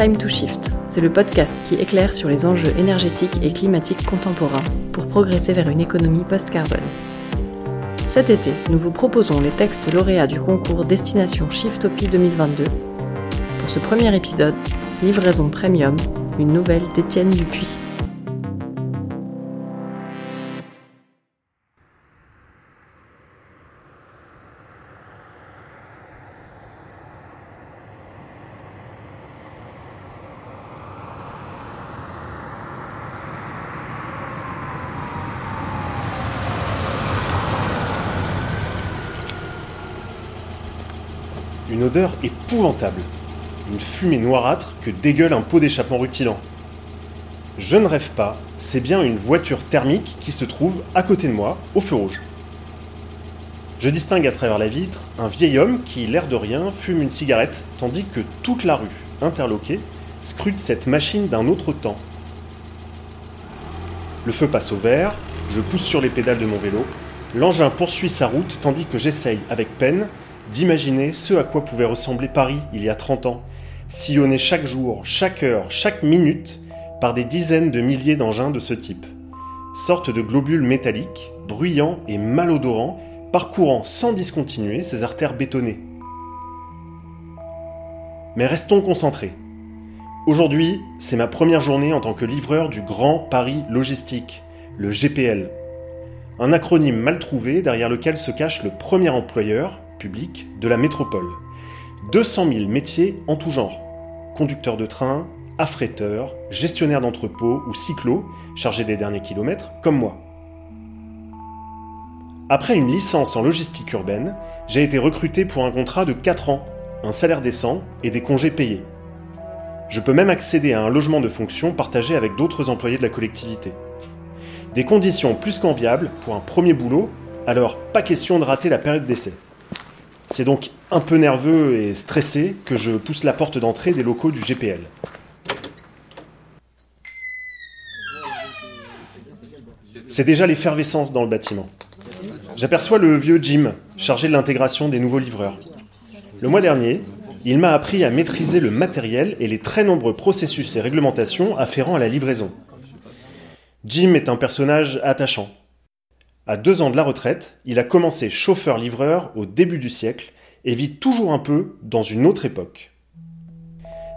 Time to Shift. C'est le podcast qui éclaire sur les enjeux énergétiques et climatiques contemporains pour progresser vers une économie post-carbone. Cet été, nous vous proposons les textes lauréats du concours Destination Shiftopie 2022. Pour ce premier épisode, Livraison Premium, une nouvelle d'Étienne Dupuis. Une odeur épouvantable. Une fumée noirâtre que dégueule un pot d'échappement rutilant. Je ne rêve pas, c'est bien une voiture thermique qui se trouve à côté de moi, au feu rouge. Je distingue à travers la vitre un vieil homme qui, l'air de rien, fume une cigarette, tandis que toute la rue, interloquée, scrute cette machine d'un autre temps. Le feu passe au vert, je pousse sur les pédales de mon vélo, l'engin poursuit sa route tandis que j'essaye, avec peine, d'imaginer ce à quoi pouvait ressembler Paris il y a 30 ans, sillonné chaque jour, chaque heure, chaque minute par des dizaines de milliers d'engins de ce type. Sorte de globules métalliques, bruyants et malodorants, parcourant sans discontinuer ces artères bétonnées. Mais restons concentrés. Aujourd'hui, c'est ma première journée en tant que livreur du Grand Paris Logistique, le GPL. Un acronyme mal trouvé derrière lequel se cache le premier employeur, public, de la métropole. 200 000 métiers en tout genre. Conducteur de train, affréteur, gestionnaire d'entrepôt ou cyclo, chargé des derniers kilomètres, comme moi. Après une licence en logistique urbaine, j'ai été recruté pour un contrat de 4 ans, un salaire décent et des congés payés. Je peux même accéder à un logement de fonction partagé avec d'autres employés de la collectivité. Des conditions plus qu'enviables pour un premier boulot, alors pas question de rater la période d'essai. C'est donc un peu nerveux et stressé que je pousse la porte d'entrée des locaux du GPL. C'est déjà l'effervescence dans le bâtiment. J'aperçois le vieux Jim, chargé de l'intégration des nouveaux livreurs. Le mois dernier, il m'a appris à maîtriser le matériel et les très nombreux processus et réglementations afférents à la livraison. Jim est un personnage attachant. À deux ans de la retraite, il a commencé chauffeur-livreur au début du siècle et vit toujours un peu dans une autre époque.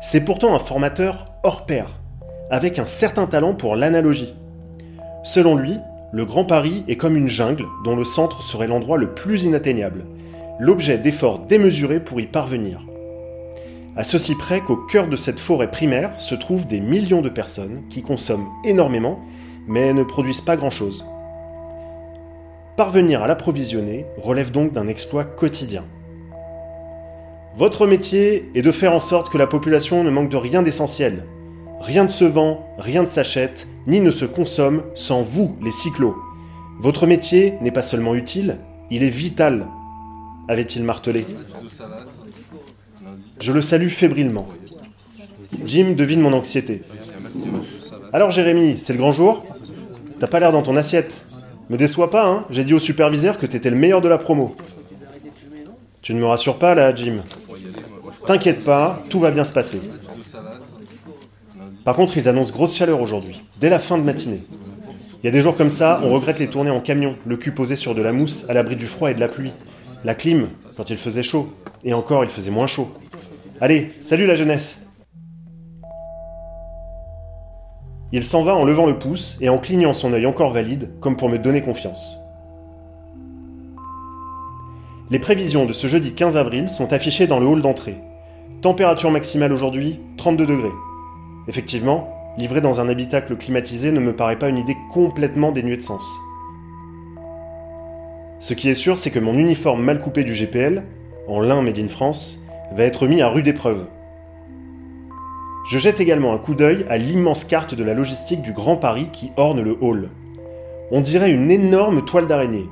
C'est pourtant un formateur hors pair, avec un certain talent pour l'analogie. Selon lui, le Grand Paris est comme une jungle dont le centre serait l'endroit le plus inatteignable, l'objet d'efforts démesurés pour y parvenir. À ceci près qu'au cœur de cette forêt primaire se trouvent des millions de personnes qui consomment énormément mais ne produisent pas grand-chose. Parvenir à l'approvisionner relève donc d'un exploit quotidien. Votre métier est de faire en sorte que la population ne manque de rien d'essentiel. Rien ne se vend, rien ne s'achète, ni ne se consomme sans vous, les cyclos. Votre métier n'est pas seulement utile, il est vital, avait-il martelé. Je le salue fébrilement. Jim devine mon anxiété. Alors Jérémy, c'est le grand jour? T'as pas l'air dans ton assiette. Me déçois pas, hein J'ai dit au superviseur que t'étais le meilleur de la promo. Tu ne me rassures pas là, Jim. T'inquiète pas, tout va bien se passer. Par contre, ils annoncent grosse chaleur aujourd'hui, dès la fin de matinée. Il y a des jours comme ça, on regrette les tournées en camion, le cul posé sur de la mousse, à l'abri du froid et de la pluie. La clim, quand il faisait chaud. Et encore, il faisait moins chaud. Allez, salut la jeunesse Il s'en va en levant le pouce et en clignant son œil encore valide, comme pour me donner confiance. Les prévisions de ce jeudi 15 avril sont affichées dans le hall d'entrée. Température maximale aujourd'hui, 32 degrés. Effectivement, livrer dans un habitacle climatisé ne me paraît pas une idée complètement dénuée de sens. Ce qui est sûr, c'est que mon uniforme mal coupé du GPL, en lin made in France, va être mis à rude épreuve. Je jette également un coup d'œil à l'immense carte de la logistique du Grand Paris qui orne le hall. On dirait une énorme toile d'araignée.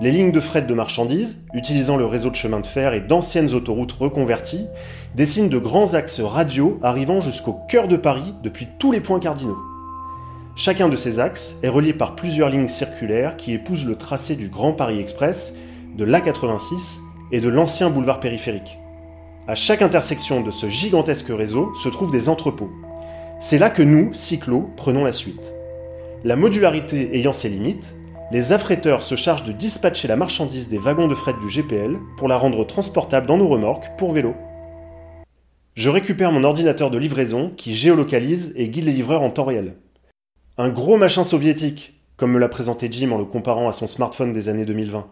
Les lignes de fret de marchandises, utilisant le réseau de chemin de fer et d'anciennes autoroutes reconverties, dessinent de grands axes radiaux arrivant jusqu'au cœur de Paris depuis tous les points cardinaux. Chacun de ces axes est relié par plusieurs lignes circulaires qui épousent le tracé du Grand Paris Express, de l'A86 et de l'ancien boulevard périphérique. À chaque intersection de ce gigantesque réseau se trouvent des entrepôts. C'est là que nous, cyclos, prenons la suite. La modularité ayant ses limites, les affréteurs se chargent de dispatcher la marchandise des wagons de fret du GPL pour la rendre transportable dans nos remorques pour vélo. Je récupère mon ordinateur de livraison qui géolocalise et guide les livreurs en temps réel. Un gros machin soviétique, comme me l'a présenté Jim en le comparant à son smartphone des années 2020.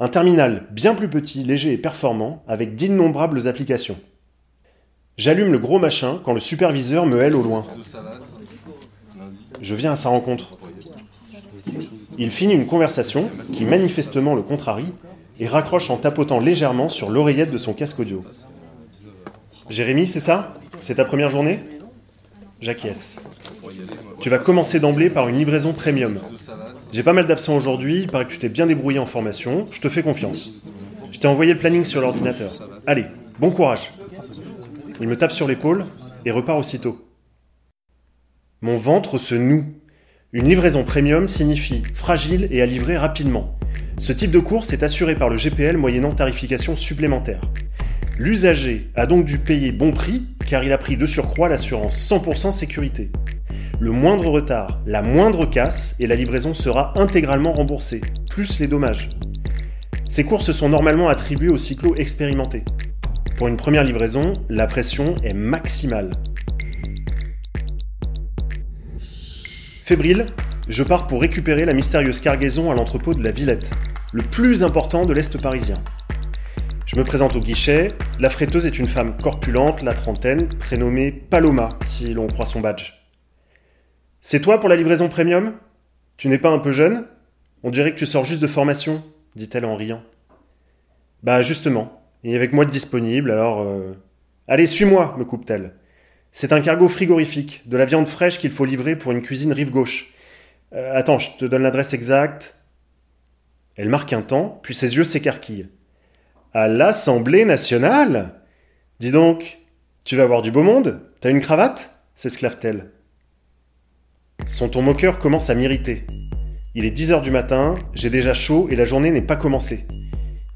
Un terminal bien plus petit, léger et performant, avec d'innombrables applications. J'allume le gros machin quand le superviseur me hèle au loin. Je viens à sa rencontre. Il finit une conversation qui manifestement le contrarie et raccroche en tapotant légèrement sur l'oreillette de son casque audio. Jérémy, c'est ça? C'est ta première journée? J'acquiesce. Tu vas commencer d'emblée par une livraison premium. J'ai pas mal d'absents aujourd'hui, il paraît que tu t'es bien débrouillé en formation, je te fais confiance. Je t'ai envoyé le planning sur l'ordinateur. Allez, bon courage. Il me tape sur l'épaule et repart aussitôt. Mon ventre se noue. Une livraison premium signifie fragile et à livrer rapidement. Ce type de course est assuré par le GPL moyennant tarification supplémentaire. L'usager a donc dû payer bon prix car il a pris de surcroît l'assurance 100% sécurité. Le moindre retard, la moindre casse et la livraison sera intégralement remboursée, plus les dommages. Ces courses sont normalement attribuées aux cyclos expérimentés. Pour une première livraison, la pression est maximale. Fébrile, je pars pour récupérer la mystérieuse cargaison à l'entrepôt de la Villette, le plus important de l'Est parisien. Je me présente au guichet, la fretteuse est une femme corpulente, la trentaine, prénommée Paloma, si l'on croit son badge. C'est toi pour la livraison premium? Tu n'es pas un peu jeune? On dirait que tu sors juste de formation, dit-elle en riant. Bah justement, il y a avec moi de disponible, alors... Euh, Allez, suis-moi, me coupe-t-elle. C'est un cargo frigorifique, de la viande fraîche qu'il faut livrer pour une cuisine rive gauche. Euh, attends, je te donne l'adresse exacte. Elle marque un temps, puis ses yeux s'écarquillent. À l'Assemblée nationale? Dis donc, tu vas avoir du beau monde? T'as une cravate? s'esclave-t-elle. Son ton moqueur commence à m'irriter. Il est 10 heures du matin, j'ai déjà chaud et la journée n'est pas commencée.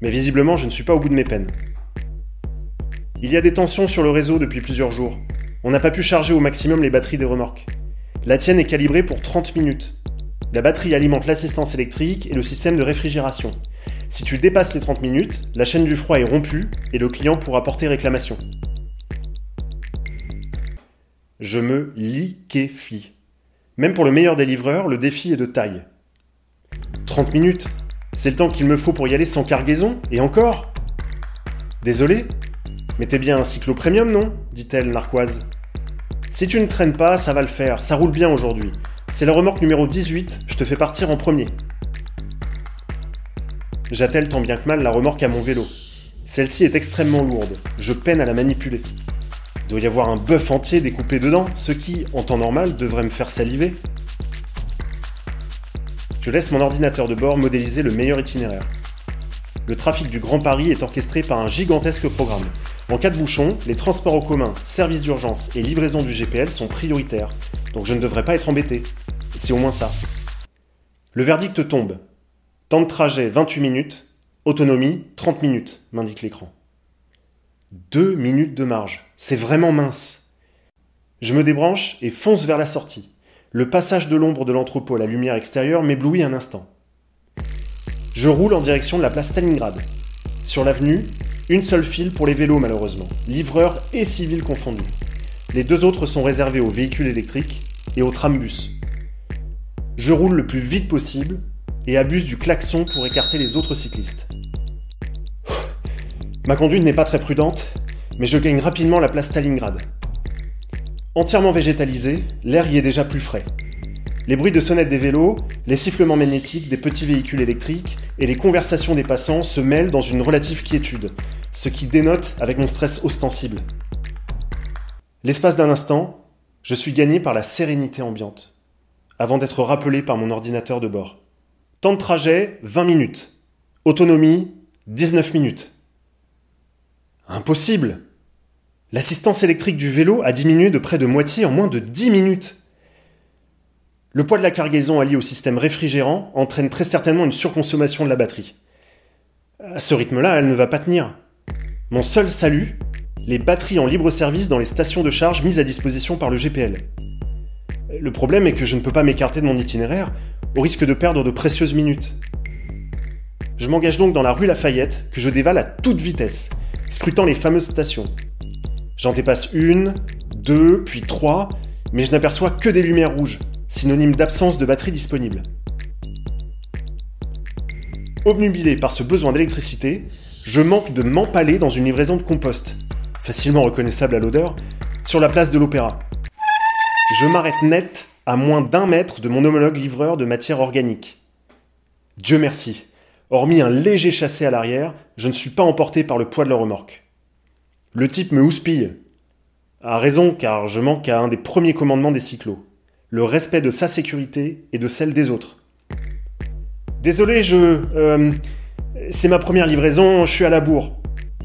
Mais visiblement, je ne suis pas au bout de mes peines. Il y a des tensions sur le réseau depuis plusieurs jours. On n'a pas pu charger au maximum les batteries des remorques. La tienne est calibrée pour 30 minutes. La batterie alimente l'assistance électrique et le système de réfrigération. Si tu dépasses les 30 minutes, la chaîne du froid est rompue et le client pourra porter réclamation. Je me liquéfie. Même pour le meilleur des livreurs, le défi est de taille. 30 minutes C'est le temps qu'il me faut pour y aller sans cargaison Et encore Désolé Mais t'es bien un cyclo premium, non? dit-elle narquoise. Si tu ne traînes pas, ça va le faire, ça roule bien aujourd'hui. C'est la remorque numéro 18, je te fais partir en premier. J'attelle tant bien que mal la remorque à mon vélo. Celle-ci est extrêmement lourde, je peine à la manipuler. Doit y avoir un bœuf entier découpé dedans, ce qui, en temps normal, devrait me faire saliver. Je laisse mon ordinateur de bord modéliser le meilleur itinéraire. Le trafic du Grand Paris est orchestré par un gigantesque programme. En cas de bouchon, les transports en commun, services d'urgence et livraison du GPL sont prioritaires, donc je ne devrais pas être embêté. C'est au moins ça. Le verdict tombe. Temps de trajet 28 minutes, autonomie 30 minutes, m'indique l'écran. Deux minutes de marge, c'est vraiment mince. Je me débranche et fonce vers la sortie. Le passage de l'ombre de l'entrepôt à la lumière extérieure m'éblouit un instant. Je roule en direction de la place Stalingrad. Sur l'avenue, une seule file pour les vélos malheureusement, livreurs et civils confondus. Les deux autres sont réservés aux véhicules électriques et aux trambus. Je roule le plus vite possible et abuse du klaxon pour écarter les autres cyclistes. Ma conduite n'est pas très prudente, mais je gagne rapidement la place Stalingrad. Entièrement végétalisé, l'air y est déjà plus frais. Les bruits de sonnettes des vélos, les sifflements magnétiques des petits véhicules électriques et les conversations des passants se mêlent dans une relative quiétude, ce qui dénote avec mon stress ostensible. L'espace d'un instant, je suis gagné par la sérénité ambiante, avant d'être rappelé par mon ordinateur de bord. Temps de trajet, 20 minutes. Autonomie, 19 minutes. Impossible L'assistance électrique du vélo a diminué de près de moitié en moins de 10 minutes. Le poids de la cargaison allié au système réfrigérant entraîne très certainement une surconsommation de la batterie. À ce rythme-là, elle ne va pas tenir. Mon seul salut, les batteries en libre service dans les stations de charge mises à disposition par le GPL. Le problème est que je ne peux pas m'écarter de mon itinéraire, au risque de perdre de précieuses minutes. Je m'engage donc dans la rue Lafayette, que je dévale à toute vitesse, scrutant les fameuses stations. J'en dépasse une, deux, puis trois, mais je n'aperçois que des lumières rouges, synonyme d'absence de batterie disponible. Obnubilé par ce besoin d'électricité, je manque de m'empaler dans une livraison de compost, facilement reconnaissable à l'odeur, sur la place de l'Opéra. Je m'arrête net à moins d'un mètre de mon homologue livreur de matière organique. Dieu merci, hormis un léger chassé à l'arrière, je ne suis pas emporté par le poids de la remorque. Le type me houspille. A raison, car je manque à un des premiers commandements des cyclos le respect de sa sécurité et de celle des autres. Désolé, je. Euh, c'est ma première livraison, je suis à la bourre,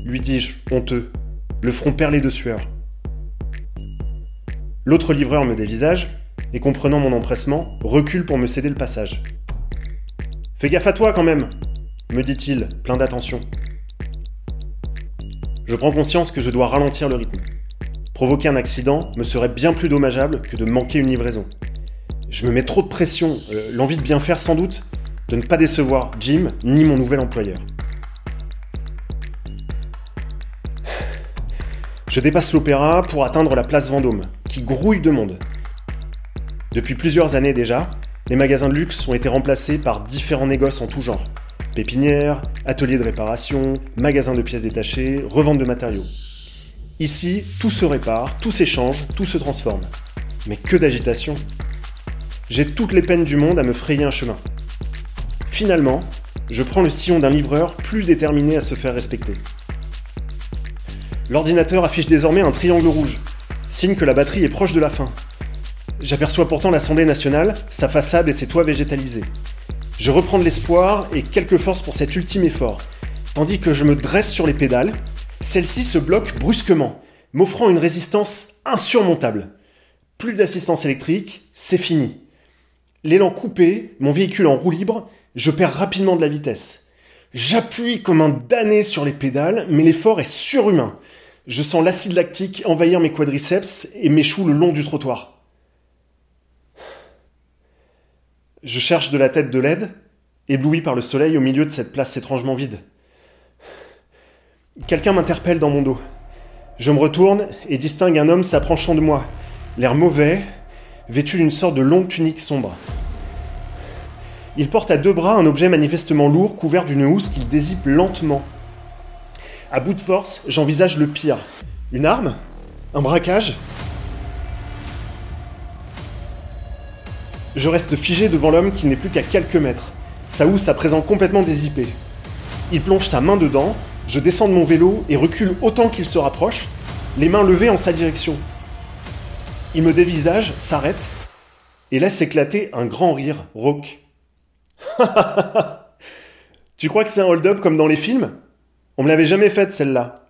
lui dis-je, honteux, le front perlé de sueur. L'autre livreur me dévisage et, comprenant mon empressement, recule pour me céder le passage. Fais gaffe à toi quand même, me dit-il, plein d'attention. Je prends conscience que je dois ralentir le rythme. Provoquer un accident me serait bien plus dommageable que de manquer une livraison. Je me mets trop de pression, euh, l'envie de bien faire sans doute, de ne pas décevoir Jim ni mon nouvel employeur. Je dépasse l'opéra pour atteindre la place Vendôme, qui grouille de monde. Depuis plusieurs années déjà, les magasins de luxe ont été remplacés par différents négoces en tout genre. Pépinières, ateliers de réparation, magasins de pièces détachées, revente de matériaux. Ici, tout se répare, tout s'échange, tout se transforme. Mais que d'agitation J'ai toutes les peines du monde à me frayer un chemin. Finalement, je prends le sillon d'un livreur plus déterminé à se faire respecter. L'ordinateur affiche désormais un triangle rouge, signe que la batterie est proche de la fin. J'aperçois pourtant l'Assemblée nationale, sa façade et ses toits végétalisés. Je reprends de l'espoir et quelques forces pour cet ultime effort, tandis que je me dresse sur les pédales, celle-ci se bloque brusquement, m'offrant une résistance insurmontable. Plus d'assistance électrique, c'est fini. L'élan coupé, mon véhicule en roue libre, je perds rapidement de la vitesse. J'appuie comme un damné sur les pédales, mais l'effort est surhumain. Je sens l'acide lactique envahir mes quadriceps et m'échoue le long du trottoir. Je cherche de la tête de l'aide, ébloui par le soleil au milieu de cette place étrangement vide. Quelqu'un m'interpelle dans mon dos. Je me retourne et distingue un homme s'approchant de moi, l'air mauvais, vêtu d'une sorte de longue tunique sombre. Il porte à deux bras un objet manifestement lourd couvert d'une housse qu'il dézippe lentement. À bout de force, j'envisage le pire. Une arme? Un braquage? Je reste figé devant l'homme qui n'est plus qu'à quelques mètres, sa housse à présent complètement dézippée. Il plonge sa main dedans, je descends de mon vélo et recule autant qu'il se rapproche, les mains levées en sa direction. Il me dévisage, s'arrête et laisse éclater un grand rire rauque. tu crois que c'est un hold-up comme dans les films? On me l'avait jamais faite celle-là.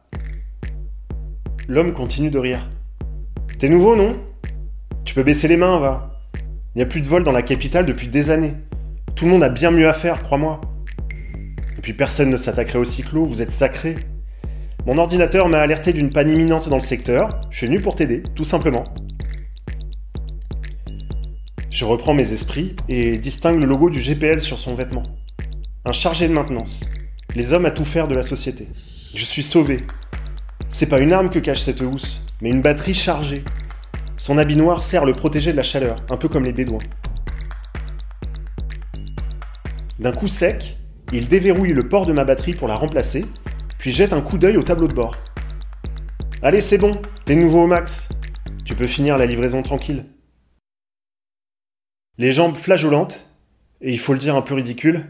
L'homme continue de rire. T'es nouveau, non? Tu peux baisser les mains, va. Il n'y a plus de vol dans la capitale depuis des années. Tout le monde a bien mieux à faire, crois-moi. Et puis personne ne s'attaquerait au cyclo, vous êtes sacré. Mon ordinateur m'a alerté d'une panne imminente dans le secteur, je suis venu pour t'aider, tout simplement. Je reprends mes esprits et distingue le logo du GPL sur son vêtement. Un chargé de maintenance. Les hommes à tout faire de la société. Je suis sauvé. C'est pas une arme que cache cette housse, mais une batterie chargée. Son habit noir sert à le protéger de la chaleur, un peu comme les bédouins. D'un coup sec, il déverrouille le port de ma batterie pour la remplacer, puis jette un coup d'œil au tableau de bord. Allez, c'est bon, t'es nouveau au max. Tu peux finir la livraison tranquille. Les jambes flageolantes, et il faut le dire un peu ridicule,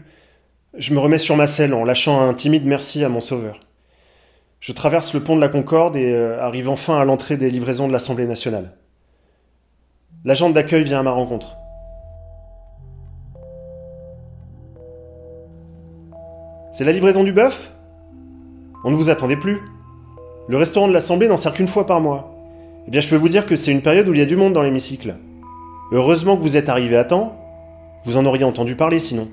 je me remets sur ma selle en lâchant un timide merci à mon sauveur. Je traverse le pont de la Concorde et euh, arrive enfin à l'entrée des livraisons de l'Assemblée nationale. L'agent d'accueil vient à ma rencontre. C'est la livraison du bœuf? On ne vous attendait plus. Le restaurant de l'Assemblée n'en sert qu'une fois par mois. Eh bien, je peux vous dire que c'est une période où il y a du monde dans l'hémicycle. Heureusement que vous êtes arrivé à temps. Vous en auriez entendu parler sinon.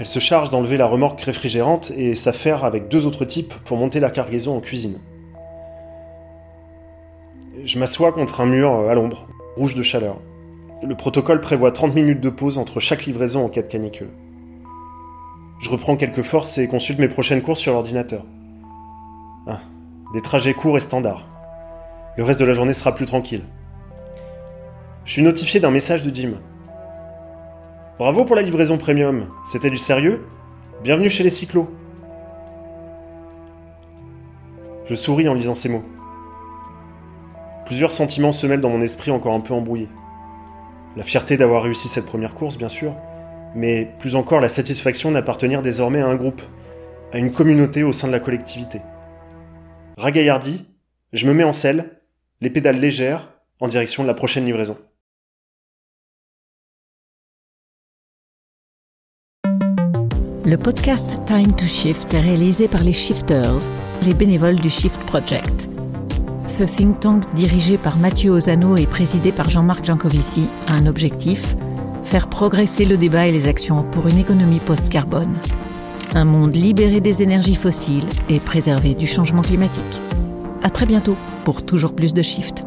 Elle se charge d'enlever la remorque réfrigérante et s'affaire avec deux autres types pour monter la cargaison en cuisine. Je m'assois contre un mur à l'ombre, rouge de chaleur. Le protocole prévoit 30 minutes de pause entre chaque livraison en cas de canicule. Je reprends quelques forces et consulte mes prochaines courses sur l'ordinateur. Ah, des trajets courts et standards. Le reste de la journée sera plus tranquille. Je suis notifié d'un message de Jim. Bravo pour la livraison premium, c'était du sérieux? Bienvenue chez les cyclos. Je souris en lisant ces mots. Plusieurs sentiments se mêlent dans mon esprit encore un peu embrouillé. La fierté d'avoir réussi cette première course, bien sûr, mais plus encore la satisfaction d'appartenir désormais à un groupe, à une communauté au sein de la collectivité. Ragaillardi, je me mets en selle, les pédales légères, en direction de la prochaine livraison. Le podcast Time to Shift est réalisé par les Shifters, les bénévoles du Shift Project. Ce think tank dirigé par Mathieu Ozano et présidé par Jean-Marc Jancovici a un objectif faire progresser le débat et les actions pour une économie post-carbone. Un monde libéré des énergies fossiles et préservé du changement climatique. À très bientôt pour toujours plus de Shift.